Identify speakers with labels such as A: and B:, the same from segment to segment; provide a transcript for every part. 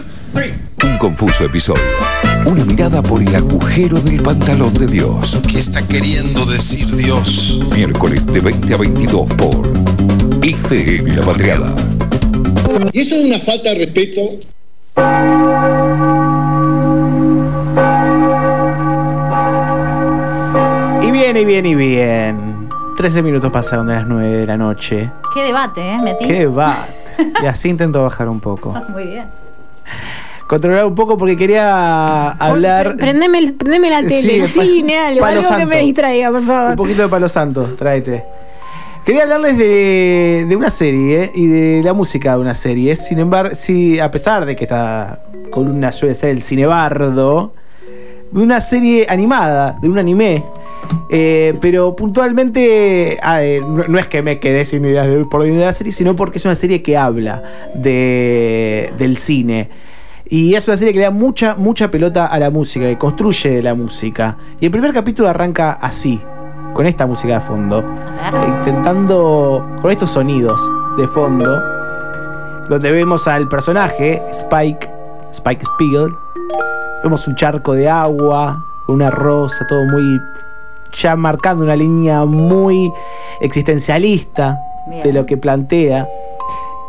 A: Un confuso episodio. Una mirada por el agujero del pantalón de Dios.
B: ¿Qué está queriendo decir Dios?
A: Miércoles de 20 a 22 por ICN La Patriada.
C: Y eso es una falta de respeto.
D: Y bien, y bien, y bien. 13 minutos pasaron de las 9 de la noche.
E: Qué debate, ¿eh? Metí.
D: ¡Qué va! Y así intento bajar un poco.
E: Muy bien.
D: Controlar un poco porque quería hablar.
F: Pre- Prendeme, el- prendeme la tele, el cine, algo, algo que me distraiga, por
D: Un
F: favor.
D: poquito de palo santo, tráete. Quería hablarles de, de una serie y de la música de una serie. Sin embargo, sí, a pesar de que esta columna suele ser el cinebardo, de una serie animada, de un anime. Eh, pero puntualmente, ah, eh, no, no es que me quedé sin ideas de, por la idea de la serie, sino porque es una serie que habla de, del cine. Y es una serie que le da mucha, mucha pelota a la música, que construye la música. Y el primer capítulo arranca así, con esta música de fondo.
E: A ver.
D: Intentando, con estos sonidos de fondo, donde vemos al personaje, Spike, Spike Spiegel. Vemos un charco de agua, con una rosa, todo muy. ya marcando una línea muy existencialista
E: Bien.
D: de lo que plantea.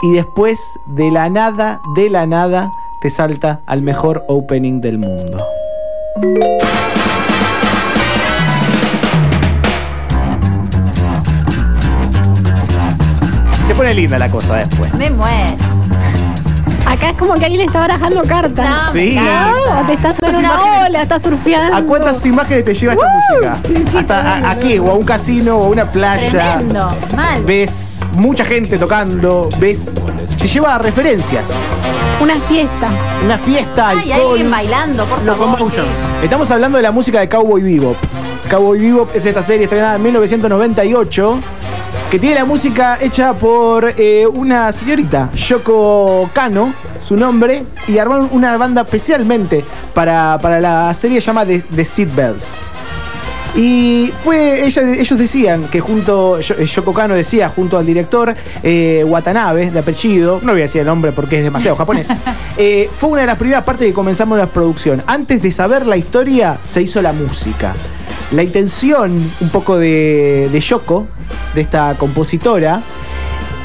D: Y después, de la nada, de la nada, te salta al mejor opening del mundo. Se pone linda la cosa después.
E: Me muero.
F: Acá es como que alguien está barajando cartas.
E: No,
D: Sí.
F: No, te está subiendo
D: Estas
F: una
D: imágenes-
F: ola, está surfeando.
D: ¿A cuántas imágenes te lleva esta música?
F: sí, sí,
D: Hasta a- aquí, o a un casino, o a una playa.
E: Tremendo. Mal.
D: Ves mucha gente tocando, ves. Te lleva a referencias.
F: Una fiesta.
D: Una fiesta,
E: Ay, hay
D: alcohol.
E: alguien bailando, por favor.
D: Locomotion. Estamos hablando de la música de Cowboy Bebop. Cowboy Bebop es esta serie estrenada en 1998 que tiene la música hecha por eh, una señorita, Yoko Kano, su nombre, y armaron una banda especialmente para, para la serie llamada The, The Seat Bells. Y fue, ella- ellos decían que junto, eh, Yoko Kano decía, junto al director eh, Watanabe, de apellido, no voy a decir el nombre porque es demasiado japonés, eh, fue una de las primeras partes que comenzamos la producción. Antes de saber la historia, se hizo la música. La intención, un poco de, de Yoko, de esta compositora,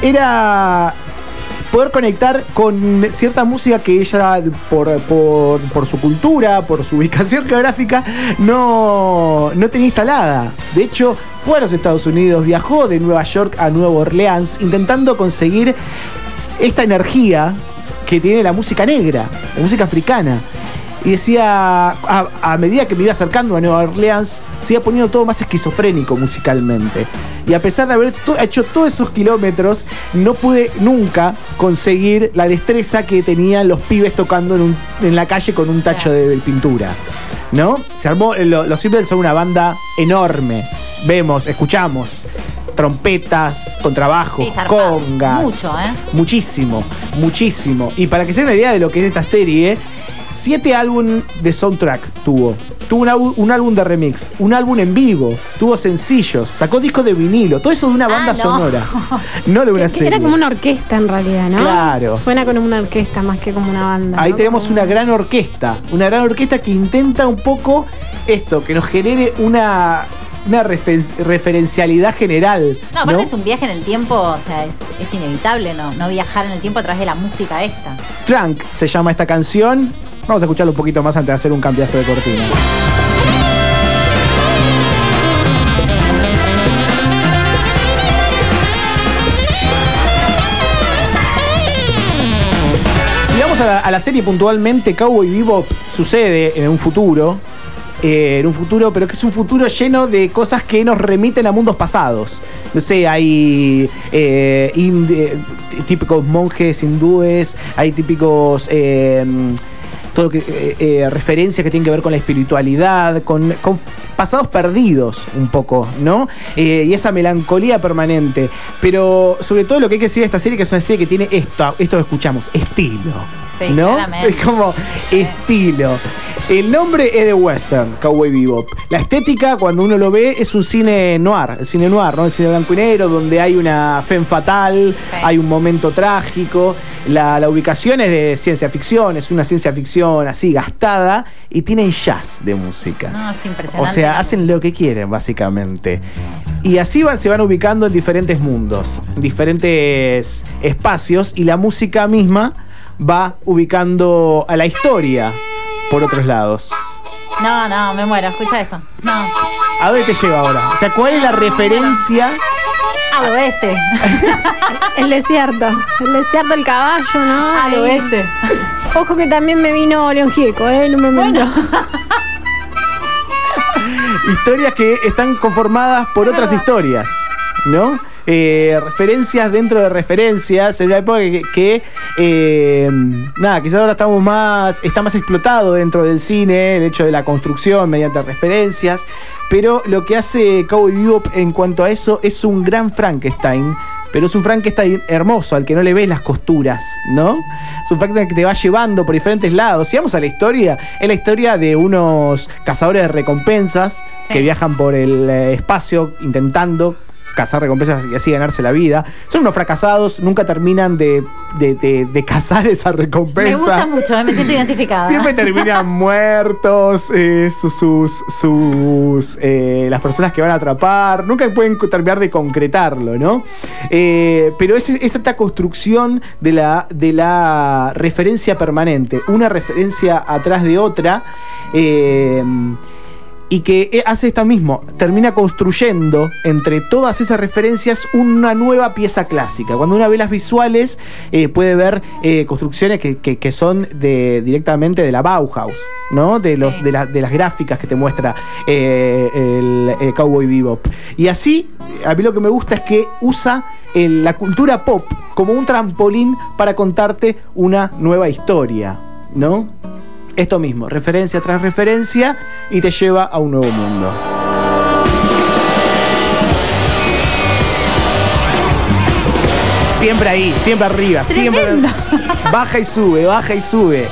D: era poder conectar con cierta música que ella, por, por- por su cultura, por su ubicación geográfica, no, no tenía instalada. De hecho, fue a los Estados Unidos, viajó de Nueva York a Nueva Orleans, intentando conseguir esta energía que tiene la música negra, la música africana. Y decía, a, a medida que me iba acercando a Nueva Orleans, se iba poniendo todo más esquizofrénico musicalmente. Y a pesar de haber to- hecho todos esos kilómetros, no pude nunca conseguir la destreza que tenían los pibes tocando en, un- en la calle con un tacho de, pintura. ¿No? Se armó, lo- los Simples son una banda enorme. Vemos, escuchamos trompetas, contrabajos,
E: Sí,
D: congas.
E: Mucho, ¿eh?
D: Muchísimo, muchísimo. Y para que se den una idea de lo que es esta serie, siete álbumes de soundtrack tuvo. Tuvo un, álbum- un álbum de remix, un álbum en vivo, tuvo sencillos, sacó discos de vinilo, todo eso de una
E: Ah,
D: banda
E: no.
D: sonora, no de una
F: Que
D: serie.
F: Era como una orquesta en realidad, ¿no?
D: Claro.
F: Suena como una orquesta más que como una banda.
D: Ahí
F: ¿no?
D: tenemos
F: Como-
D: una gran orquesta, una gran orquesta que intenta un poco esto, que nos genere una, una refer- referencialidad general.
E: No, aparte
D: ¿no?
E: es un viaje en el tiempo, o sea, es, es inevitable no, no viajar en el tiempo a través de la música esta.
D: Trunk se llama esta canción. Vamos a escucharlo un poquito más antes de hacer un cambiazo de cortina. Si vamos a la, serie puntualmente, Cowboy Bebop sucede en un futuro. eh, en un futuro, pero que es un futuro lleno de cosas que nos remiten a mundos pasados. No sé, hay eh, eh, típicos monjes hindúes, hay típicos todo que, eh, eh, referencias que tienen que ver con la espiritualidad, con, con pasados perdidos un poco, ¿no? Eh, y esa melancolía permanente. Pero sobre todo lo que hay que decir de esta serie, que es una serie que tiene esto, esto que escuchamos, estilo.
E: Sí,
D: ¿no?
E: claramente.
D: Es como estilo. El nombre es de western, Cowboy Bebop. La estética, cuando uno lo ve, es un cine noir, el cine noir, ¿no? El cine blanco y negro, donde hay una femme fatal, hay un momento trágico. La, la ubicación es de ciencia ficción, es una ciencia ficción así gastada y tienen jazz de música.
E: No, es
D: O
E: impresionante.
D: sea,
E: la
D: hacen lo que quieren, básicamente. Y así van, se van ubicando en diferentes mundos, en diferentes espacios, y la música misma va ubicando a la historia por otros lados.
E: No, no, me muero. Escucha esto. No.
D: ¿A dónde te lleva ahora? O sea, ¿cuál es la referencia?
E: Al oeste.
F: El desierto. El desierto, el caballo, ¿no?
E: Al
F: Ahí.
E: oeste.
F: Ojo que también me vino León Gieco, ¿eh? No me bueno.
D: Historias que están conformadas por otras historias, ¿no? Eh, referencias dentro de referencias, en una época que, que, eh, nada, quizás ahora estamos más, está más explotado dentro del cine, el hecho de la construcción mediante referencias, pero lo que hace Cowboy Bebop en cuanto a eso es un gran Frankenstein, pero es un Frankenstein hermoso, al que no le ves las costuras, ¿no? Es un Frankenstein que te va llevando por diferentes lados. Si vamos a la historia, es la historia de unos cazadores de recompensas
E: Sí.
D: que viajan por el eh, espacio intentando cazar recompensas y así ganarse la vida. Son unos fracasados, nunca terminan de, de, de- de cazar esa recompensa.
E: Me gusta mucho, me siento identificada.
D: Siempre terminan muertos, eh, sus, sus, sus, eh, las personas que van a atrapar, nunca pueden terminar de concretarlo, ¿no? Eh, pero es, es esta construcción de la, de la referencia permanente, una referencia atrás de otra. eh, y que eh, hace esto mismo, termina construyendo entre todas esas referencias una nueva pieza clásica. Cuando uno ve las visuales, eh, puede ver eh, construcciones que, que- que son de, directamente de la Bauhaus, ¿no? De, los,
E: Sí.
D: de, la- de las gráficas que te muestra eh, el Cowboy Bebop. Y así, a mí lo que me gusta es que usa el- la cultura pop como un trampolín para contarte una nueva historia, ¿no? Esto mismo, referencia tras referencia y te lleva a un nuevo mundo. Siempre ahí, siempre arriba, siempre baja y sube, baja y sube.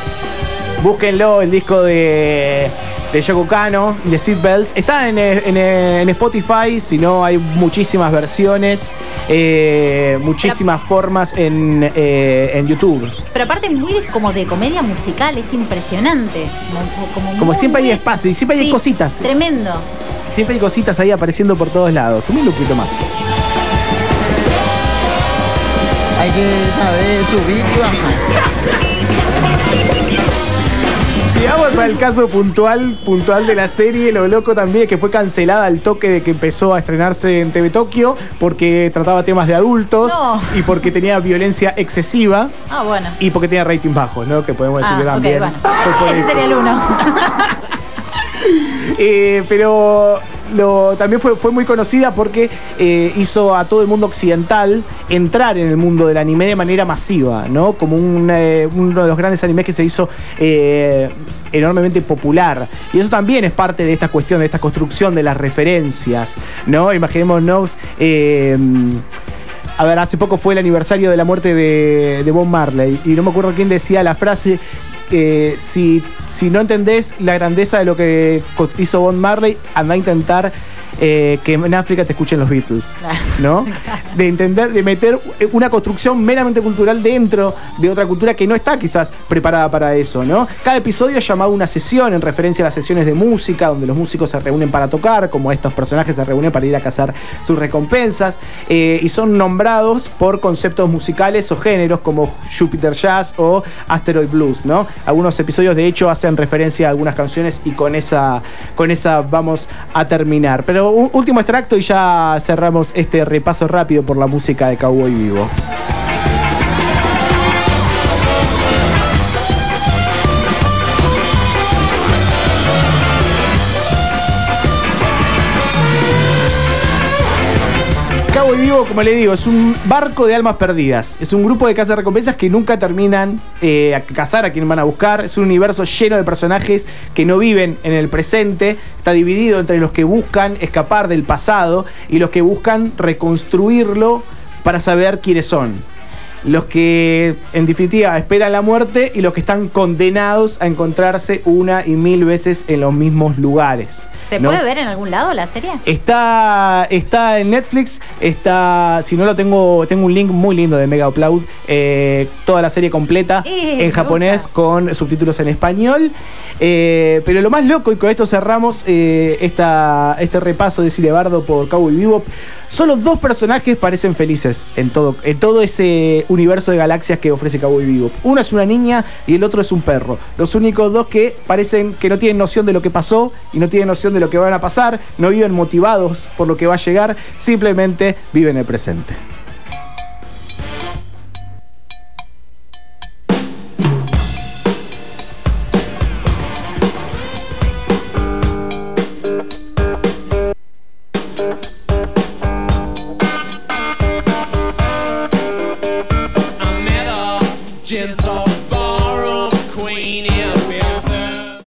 D: Búsquenlo, el disco de, de Yoko Kano, de Seat Bells. Está en, en- en Spotify, si no hay muchísimas versiones, eh, muchísimas formas en, eh, en YouTube.
E: Pero aparte muy de- como de comedia musical, es impresionante. Como, como
D: Como
E: muy,
D: siempre hay espacio y siempre hay cositas.
E: Tremendo.
D: Siempre hay cositas ahí apareciendo por todos lados. Un poquito más.
G: Hay que saber subir y bajar.
D: Al caso puntual, puntual de la serie, lo loco también es que fue cancelada al toque de que empezó a estrenarse en TV Tokio porque trataba temas de adultos
E: No.
D: y porque tenía violencia excesiva
E: Ah, bueno.
D: y porque tenía rating bajo, ¿no? Que podemos decir
E: Ah,
D: que también.
E: bueno.
D: fue por
E: Ese
D: eso.
E: sería el uno.
D: Eh, pero también fue, muy conocida porque eh, hizo a todo el mundo occidental entrar en el mundo del anime de manera masiva, ¿no? Como eh, uno de los grandes animes que se hizo enormemente popular. Y eso también es parte de esta cuestión, de esta construcción de las referencias, ¿no? Imaginémonos. a ver, hace poco fue el aniversario de la muerte de, de Bob Marley y no me acuerdo quién decía la frase, eh, si, si no entendés la grandeza de lo que hizo Bob Marley, anda a intentar eh, que en África te escuchen los Beatles,
E: Claro.
D: ¿no? De entender, de meter una construcción meramente cultural dentro de otra cultura que no está quizás preparada para eso, ¿no? Cada episodio es llamado una sesión en referencia a las sesiones de música, donde los músicos se reúnen para tocar, como estos personajes se reúnen para ir a cazar sus recompensas, eh, y son nombrados por conceptos musicales o géneros como Jupiter Jazz o Asteroid Blues, ¿no? Algunos episodios de hecho hacen referencia a algunas canciones y con esa, con esa vamos a terminar. Pero un último extracto y ya cerramos este repaso rápido por la música de Cowboy Vivo. Vivo, como le digo, es un barco de almas perdidas. Es un grupo de recompensas que nunca terminan eh, a cazar a quien van a buscar. Es un universo lleno de personajes que no viven en el presente. Está dividido entre los que buscan escapar del pasado y los que buscan reconstruirlo para saber quiénes son. Los que en definitiva esperan la muerte y los que están condenados a encontrarse una y mil veces en los mismos lugares.
E: ¿Se
D: ¿no?
E: puede ver en algún lado la serie?
D: Está, está en Netflix, está, si no lo tengo, tengo un link muy lindo de Mega Upload, eh, toda la serie completa
E: Eh,
D: en japonés
E: gusta.
D: con subtítulos en español. Eh, pero lo más loco, y con esto cerramos eh, esta, este repaso de Cinebardo por Cowboy Vivo, solo dos personajes parecen felices en todo, en todo ese universo de galaxias que ofrece Cowboy Vivo. Uno es una niña y el otro es un perro. Los únicos dos que parecen que no tienen noción de lo que pasó y no tienen noción de lo que van a pasar, no viven motivados por lo que va a llegar, simplemente viven el presente.